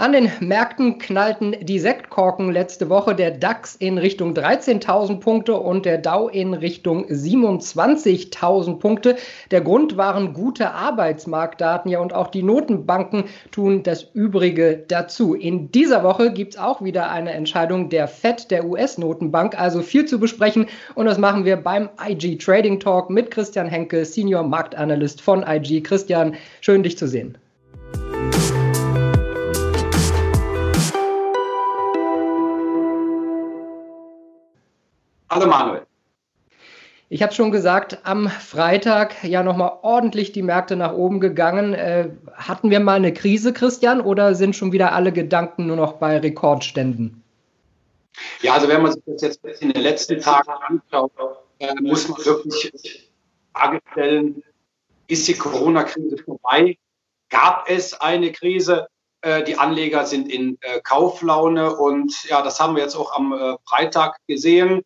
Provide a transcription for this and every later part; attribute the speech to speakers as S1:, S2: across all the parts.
S1: An den Märkten knallten die Sektkorken letzte Woche. Der DAX in Richtung 13.000 Punkte und der Dow in Richtung 27.000 Punkte. Der Grund waren gute Arbeitsmarktdaten. Ja, und auch die Notenbanken tun das Übrige dazu. In dieser Woche gibt es auch wieder eine Entscheidung der FED, der US-Notenbank. Also viel zu besprechen. Und das machen wir beim IG Trading Talk mit Christian Henke, Senior Marktanalyst von IG. Christian, schön dich zu sehen.
S2: Hallo Manuel.
S1: Ich habe schon gesagt, am Freitag ja nochmal ordentlich die Märkte nach oben gegangen. Äh, hatten wir mal eine Krise, Christian, oder sind schon wieder alle Gedanken nur noch bei Rekordständen?
S2: Ja, also wenn man sich das jetzt in den letzten Tagen anschaut, äh, muss man wirklich die Frage stellen, ist die Corona-Krise vorbei? Gab es eine Krise? Äh, die Anleger sind in äh, Kauflaune und ja, das haben wir jetzt auch am äh, Freitag gesehen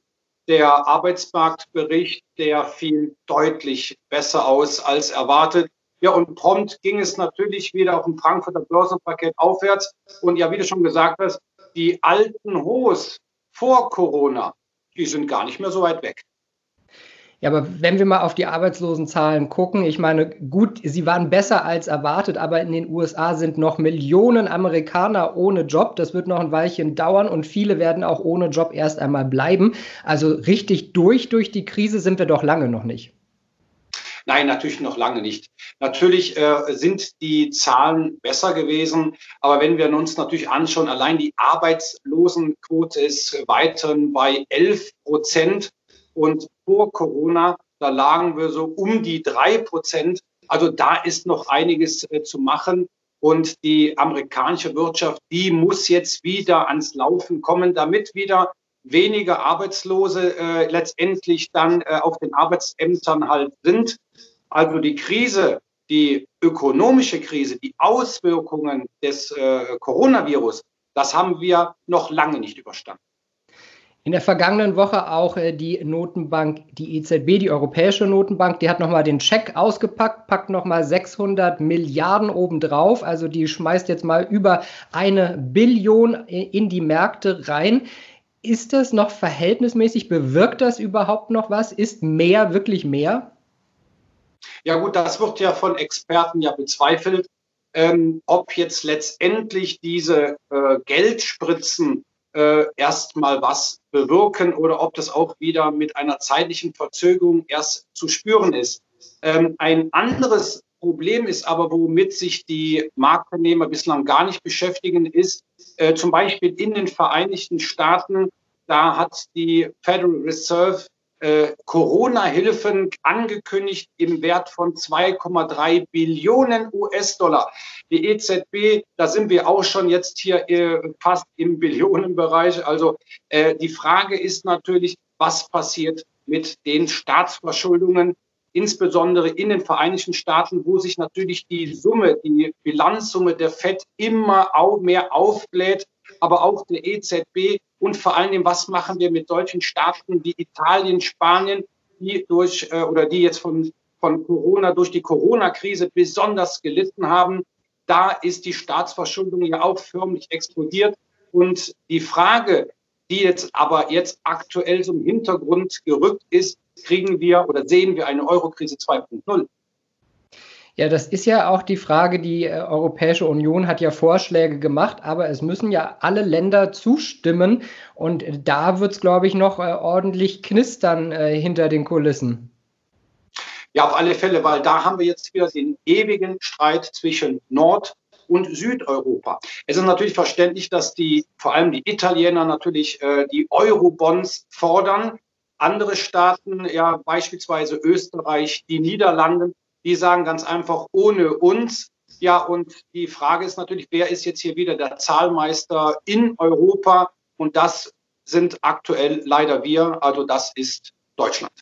S2: der Arbeitsmarktbericht, der fiel deutlich besser aus als erwartet. Ja, und prompt ging es natürlich wieder auf dem Frankfurter Börsenpaket aufwärts. Und ja, wie du schon gesagt hast, die alten Hohes vor Corona, die sind gar nicht mehr so weit weg.
S1: Ja, aber wenn wir mal auf die Arbeitslosenzahlen gucken, ich meine, gut, sie waren besser als erwartet, aber in den USA sind noch Millionen Amerikaner ohne Job. Das wird noch ein Weilchen dauern und viele werden auch ohne Job erst einmal bleiben. Also richtig durch durch die Krise sind wir doch lange noch nicht.
S2: Nein, natürlich noch lange nicht. Natürlich äh, sind die Zahlen besser gewesen, aber wenn wir uns natürlich anschauen, allein die Arbeitslosenquote ist weiterhin bei 11 Prozent. Und vor Corona, da lagen wir so um die drei Prozent. Also da ist noch einiges äh, zu machen. Und die amerikanische Wirtschaft, die muss jetzt wieder ans Laufen kommen, damit wieder weniger Arbeitslose äh, letztendlich dann äh, auf den Arbeitsämtern halt sind. Also die Krise, die ökonomische Krise, die Auswirkungen des äh, Coronavirus, das haben wir noch lange nicht überstanden.
S1: In der vergangenen Woche auch äh, die Notenbank, die EZB, die Europäische Notenbank, die hat nochmal den Scheck ausgepackt, packt nochmal 600 Milliarden obendrauf. Also die schmeißt jetzt mal über eine Billion in die Märkte rein. Ist das noch verhältnismäßig? Bewirkt das überhaupt noch was? Ist mehr wirklich mehr?
S2: Ja gut, das wird ja von Experten ja bezweifelt, ähm, ob jetzt letztendlich diese äh, Geldspritzen äh, erstmal was bewirken oder ob das auch wieder mit einer zeitlichen Verzögerung erst zu spüren ist. Ähm, ein anderes Problem ist aber, womit sich die Marktteilnehmer bislang gar nicht beschäftigen, ist äh, zum Beispiel in den Vereinigten Staaten, da hat die Federal Reserve äh, Corona-Hilfen angekündigt im Wert von 2,3 Billionen US-Dollar. Die EZB, da sind wir auch schon jetzt hier äh, fast im Billionenbereich. Also äh, die Frage ist natürlich, was passiert mit den Staatsverschuldungen, insbesondere in den Vereinigten Staaten, wo sich natürlich die Summe, die Bilanzsumme der FED immer mehr aufbläht, aber auch der EZB und vor Dingen, was machen wir mit solchen Staaten wie Italien, Spanien, die durch äh, oder die jetzt von, von Corona durch die Corona-Krise besonders gelitten haben. Da ist die Staatsverschuldung ja auch förmlich explodiert. Und die Frage, die jetzt aber jetzt aktuell zum Hintergrund gerückt ist, kriegen wir oder sehen wir eine Eurokrise 2.0?
S1: Ja, das ist ja auch die Frage, die äh, Europäische Union hat ja Vorschläge gemacht, aber es müssen ja alle Länder zustimmen und da wird es, glaube ich, noch äh, ordentlich knistern äh, hinter den Kulissen.
S2: Ja, auf alle Fälle, weil da haben wir jetzt wieder den ewigen Streit zwischen Nord- und Südeuropa. Es ist natürlich verständlich, dass die, vor allem die Italiener natürlich die Euro-Bonds fordern. Andere Staaten, ja beispielsweise Österreich, die Niederlande, die sagen ganz einfach ohne uns. Ja, und die Frage ist natürlich, wer ist jetzt hier wieder der Zahlmeister in Europa? Und das sind aktuell leider wir, also das ist Deutschland.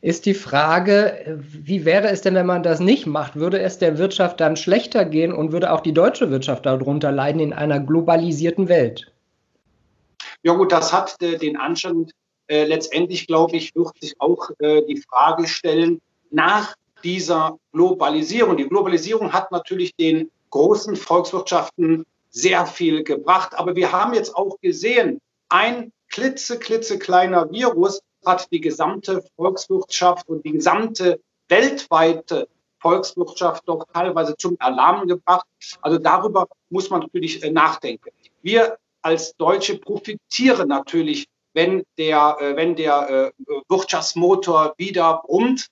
S1: Ist die Frage, wie wäre es denn, wenn man das nicht macht? Würde es der Wirtschaft dann schlechter gehen und würde auch die deutsche Wirtschaft darunter leiden in einer globalisierten Welt?
S2: Ja gut, das hat äh, den Anschein. Äh, letztendlich, glaube ich, wird sich auch äh, die Frage stellen, nach dieser Globalisierung. Die Globalisierung hat natürlich den großen Volkswirtschaften sehr viel gebracht. Aber wir haben jetzt auch gesehen, ein klitze, klitze kleiner Virus hat die gesamte Volkswirtschaft und die gesamte weltweite Volkswirtschaft doch teilweise zum Alarm gebracht. Also darüber muss man natürlich äh, nachdenken. Wir als Deutsche profitieren natürlich, wenn der, äh, wenn der äh, Wirtschaftsmotor wieder brummt.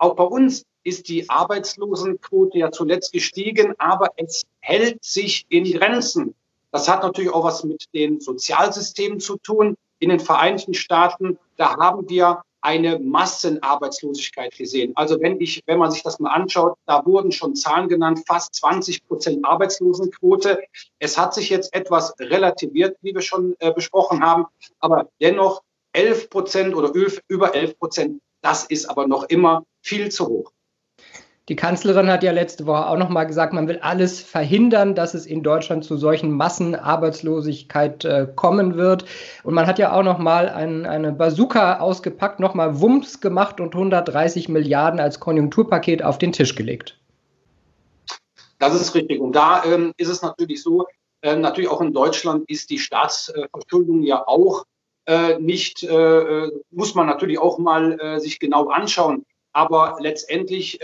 S2: Auch bei uns ist die Arbeitslosenquote ja zuletzt gestiegen, aber es hält sich in Grenzen. Das hat natürlich auch was mit den Sozialsystemen zu tun. In den Vereinigten Staaten, da haben wir eine Massenarbeitslosigkeit gesehen. Also wenn ich, wenn man sich das mal anschaut, da wurden schon Zahlen genannt, fast 20 Prozent Arbeitslosenquote. Es hat sich jetzt etwas relativiert, wie wir schon äh, besprochen haben, aber dennoch 11 Prozent oder über 11 Prozent, das ist aber noch immer viel zu hoch.
S1: Die Kanzlerin hat ja letzte Woche auch noch mal gesagt, man will alles verhindern, dass es in Deutschland zu solchen Massenarbeitslosigkeit äh, kommen wird. Und man hat ja auch noch mal ein, eine Bazooka ausgepackt, noch mal Wumms gemacht und 130 Milliarden als Konjunkturpaket auf den Tisch gelegt.
S2: Das ist richtig. Und da ähm, ist es natürlich so, äh, natürlich auch in Deutschland ist die Staatsverschuldung ja auch nicht, äh, äh, muss man natürlich auch mal äh, sich genau anschauen. Aber letztendlich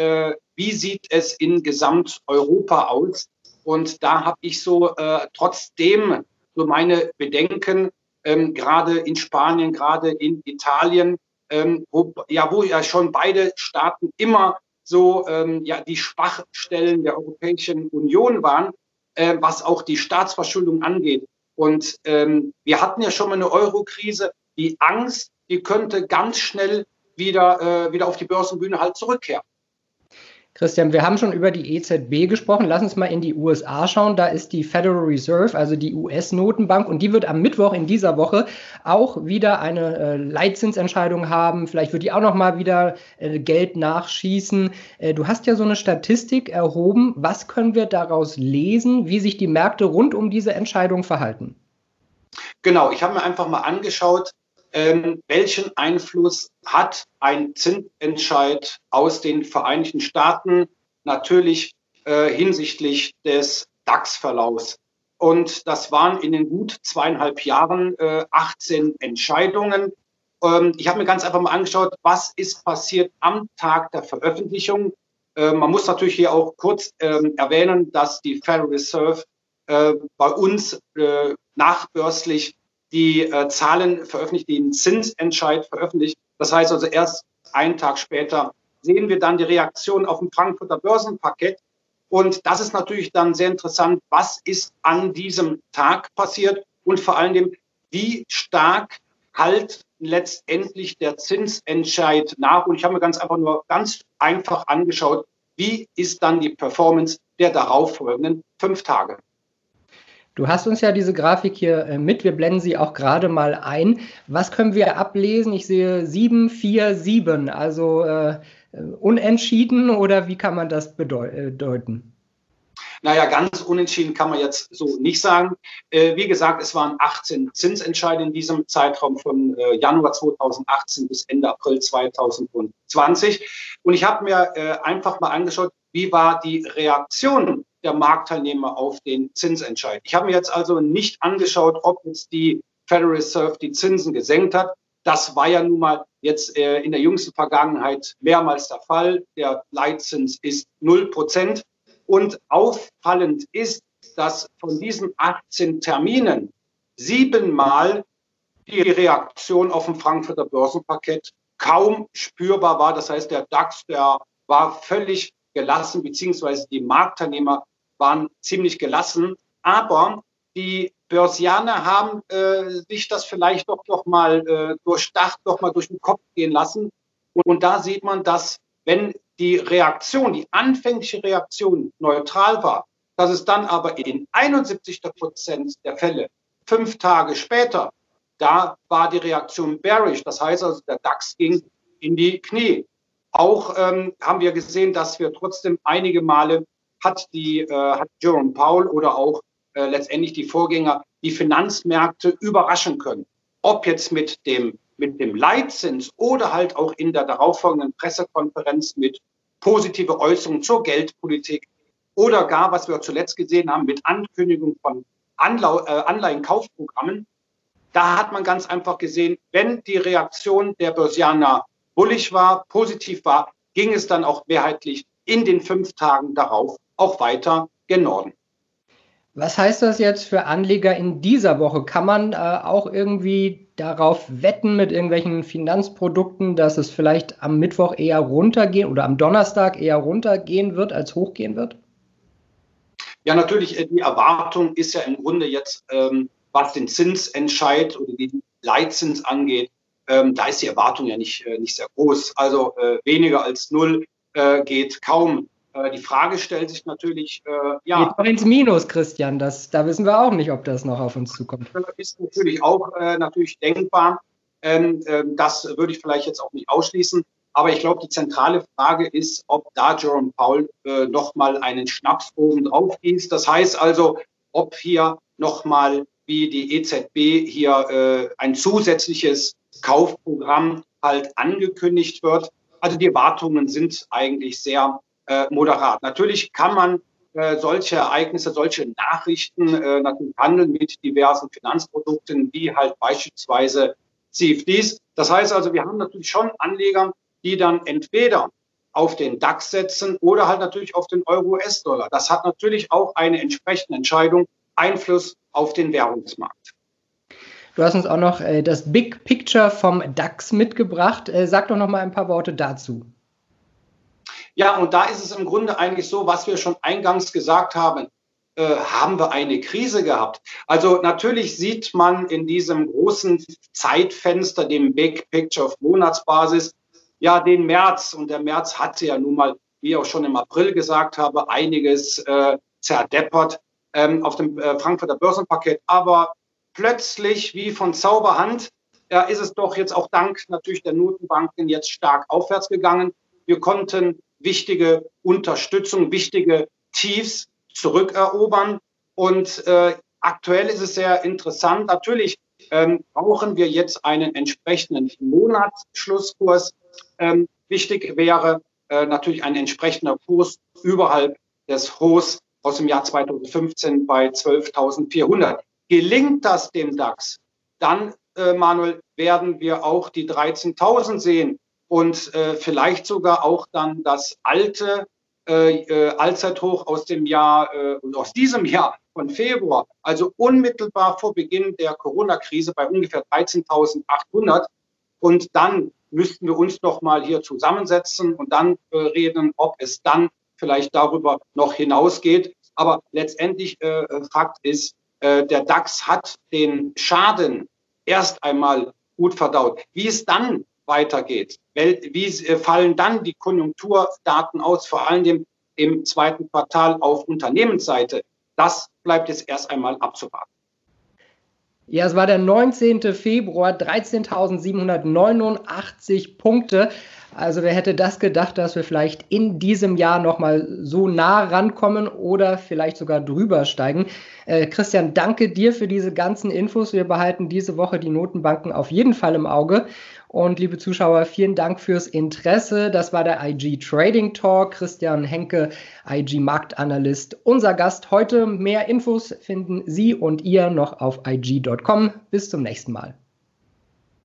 S2: wie sieht es in Gesamteuropa aus? Und da habe ich so äh, trotzdem so meine Bedenken, ähm, gerade in Spanien, gerade in Italien, ähm, wo, ja, wo ja schon beide Staaten immer so ähm, ja, die Schwachstellen der Europäischen Union waren, äh, was auch die Staatsverschuldung angeht. Und ähm, wir hatten ja schon mal eine Euro-Krise. Die Angst, die könnte ganz schnell wieder, äh, wieder auf die Börsenbühne halt zurückkehren.
S1: Christian, wir haben schon über die EZB gesprochen. Lass uns mal in die USA schauen. Da ist die Federal Reserve, also die US-Notenbank, und die wird am Mittwoch in dieser Woche auch wieder eine äh, Leitzinsentscheidung haben. Vielleicht wird die auch noch mal wieder äh, Geld nachschießen. Äh, du hast ja so eine Statistik erhoben. Was können wir daraus lesen, wie sich die Märkte rund um diese Entscheidung verhalten?
S2: Genau, ich habe mir einfach mal angeschaut, ähm, welchen Einfluss hat ein Zinsentscheid aus den Vereinigten Staaten natürlich äh, hinsichtlich des DAX-Verlaufs. Und das waren in den gut zweieinhalb Jahren äh, 18 Entscheidungen. Ähm, ich habe mir ganz einfach mal angeschaut, was ist passiert am Tag der Veröffentlichung. Äh, man muss natürlich hier auch kurz ähm, erwähnen, dass die Federal Reserve äh, bei uns äh, nachbörslich die äh, Zahlen veröffentlicht, den Zinsentscheid veröffentlicht. Das heißt also erst einen Tag später sehen wir dann die Reaktion auf dem Frankfurter Börsenpaket. Und das ist natürlich dann sehr interessant, was ist an diesem Tag passiert und vor allen Dingen, wie stark halt letztendlich der Zinsentscheid nach. Und ich habe mir ganz einfach nur ganz einfach angeschaut, wie ist dann die Performance der darauffolgenden fünf Tage.
S1: Du hast uns ja diese Grafik hier äh, mit. Wir blenden sie auch gerade mal ein. Was können wir ablesen? Ich sehe 7, 4, 7. Also äh, unentschieden oder wie kann man das bedeuten?
S2: Äh, naja, ganz unentschieden kann man jetzt so nicht sagen. Äh, wie gesagt, es waren 18 Zinsentscheide in diesem Zeitraum von äh, Januar 2018 bis Ende April 2020. Und ich habe mir äh, einfach mal angeschaut, wie war die Reaktion der Marktteilnehmer auf den Zinsentscheid. Ich habe mir jetzt also nicht angeschaut, ob jetzt die Federal Reserve die Zinsen gesenkt hat. Das war ja nun mal jetzt äh, in der jüngsten Vergangenheit mehrmals der Fall. Der Leitzins ist 0 Prozent. Und auffallend ist, dass von diesen 18 Terminen siebenmal die Reaktion auf dem Frankfurter Börsenpaket kaum spürbar war. Das heißt, der DAX, der war völlig gelassen, beziehungsweise die Marktteilnehmer waren ziemlich gelassen. Aber die Börsianer haben äh, sich das vielleicht doch noch mal äh, durchdacht, doch mal durch den Kopf gehen lassen. Und, und da sieht man, dass wenn die Reaktion, die anfängliche Reaktion neutral war, dass es dann aber in 71 Prozent der Fälle fünf Tage später, da war die Reaktion bearish. Das heißt also, der DAX ging in die Knie. Auch ähm, haben wir gesehen, dass wir trotzdem einige Male hat die äh, hat Jerome Powell oder auch äh, letztendlich die Vorgänger die Finanzmärkte überraschen können. Ob jetzt mit dem mit dem Leitzins oder halt auch in der darauffolgenden Pressekonferenz mit positive Äußerungen zur Geldpolitik oder gar, was wir zuletzt gesehen haben, mit Ankündigung von Anlau äh, Anleihenkaufprogrammen. Da hat man ganz einfach gesehen, wenn die Reaktion der Börsianer bullig war, positiv war, ging es dann auch mehrheitlich in den fünf Tagen darauf auch weiter gen Norden.
S1: Was heißt das jetzt für Anleger in dieser Woche? Kann man äh, auch irgendwie darauf wetten mit irgendwelchen Finanzprodukten, dass es vielleicht am Mittwoch eher runtergehen oder am Donnerstag eher runtergehen wird als hochgehen wird?
S2: Ja, natürlich, äh, die Erwartung ist ja im Grunde jetzt, ähm, was den Zinsentscheid oder den Leitzins angeht, ähm, da ist die Erwartung ja nicht, äh, nicht sehr groß. Also äh, weniger als null äh, geht kaum. Äh, die Frage stellt sich natürlich,
S1: äh, ja. Geht doch ins Minus, Christian. Das, da wissen wir auch nicht, ob das noch auf uns zukommt.
S2: Ist natürlich auch äh, natürlich denkbar. Ähm, ähm, das würde ich vielleicht jetzt auch nicht ausschließen. Aber ich glaube, die zentrale Frage ist, ob da Jerome Paul äh, nochmal einen Schnaps oben drauf gießt. Das heißt also, ob hier nochmal wie die EZB hier äh, ein zusätzliches Kaufprogramm halt angekündigt wird. Also die Erwartungen sind eigentlich sehr äh, moderat. Natürlich kann man äh, solche Ereignisse, solche Nachrichten äh, natürlich handeln mit diversen Finanzprodukten, wie halt beispielsweise CFDs. Das heißt also, wir haben natürlich schon Anleger, die dann entweder auf den DAX setzen oder halt natürlich auf den Euro-US-Dollar. Das hat natürlich auch eine entsprechende Entscheidung Einfluss auf den Währungsmarkt.
S1: Du hast uns auch noch äh, das Big Picture vom DAX mitgebracht. Äh, sag doch noch mal ein paar Worte dazu.
S2: Ja, und da ist es im Grunde eigentlich so, was wir schon eingangs gesagt haben. Äh, haben wir eine Krise gehabt? Also natürlich sieht man in diesem großen Zeitfenster, dem Big Picture auf Monatsbasis, ja den März. Und der März hatte ja nun mal, wie ich auch schon im April gesagt habe, einiges äh, zerdeppert ähm, auf dem äh, Frankfurter Börsenpaket. Aber plötzlich, wie von Zauberhand, ja, ist es doch jetzt auch dank natürlich der Notenbanken jetzt stark aufwärts gegangen. Wir konnten wichtige Unterstützung, wichtige Tiefs zurückerobern. Und äh, aktuell ist es sehr interessant. Natürlich ähm, brauchen wir jetzt einen entsprechenden Monatsschlusskurs. Ähm, wichtig wäre äh, natürlich ein entsprechender Kurs überhalb des Hochs aus dem Jahr 2015 bei 12.400. Gelingt das dem DAX, dann, äh, Manuel, werden wir auch die 13.000 sehen und äh, vielleicht sogar auch dann das alte äh, äh, Allzeithoch aus dem Jahr, äh, aus diesem Jahr von Februar, also unmittelbar vor Beginn der Corona-Krise bei ungefähr 13.800. Und dann müssten wir uns noch mal hier zusammensetzen und dann äh, reden, ob es dann vielleicht darüber noch hinausgeht. Aber letztendlich äh, Fakt ist, äh, der DAX hat den Schaden erst einmal gut verdaut. Wie es dann weitergeht. Wie äh, fallen dann die Konjunkturdaten aus, vor allem im zweiten Quartal auf Unternehmensseite? Das bleibt jetzt erst einmal abzuwarten.
S1: Ja, es war der 19. Februar, 13.789 Punkte. Also wer hätte das gedacht, dass wir vielleicht in diesem Jahr nochmal so nah rankommen oder vielleicht sogar drüber steigen. Äh, Christian, danke dir für diese ganzen Infos. Wir behalten diese Woche die Notenbanken auf jeden Fall im Auge. Und liebe Zuschauer, vielen Dank fürs Interesse. Das war der IG Trading Talk. Christian Henke, IG Marktanalyst, unser Gast heute. Mehr Infos finden Sie und ihr noch auf IG.com. Bis zum nächsten Mal.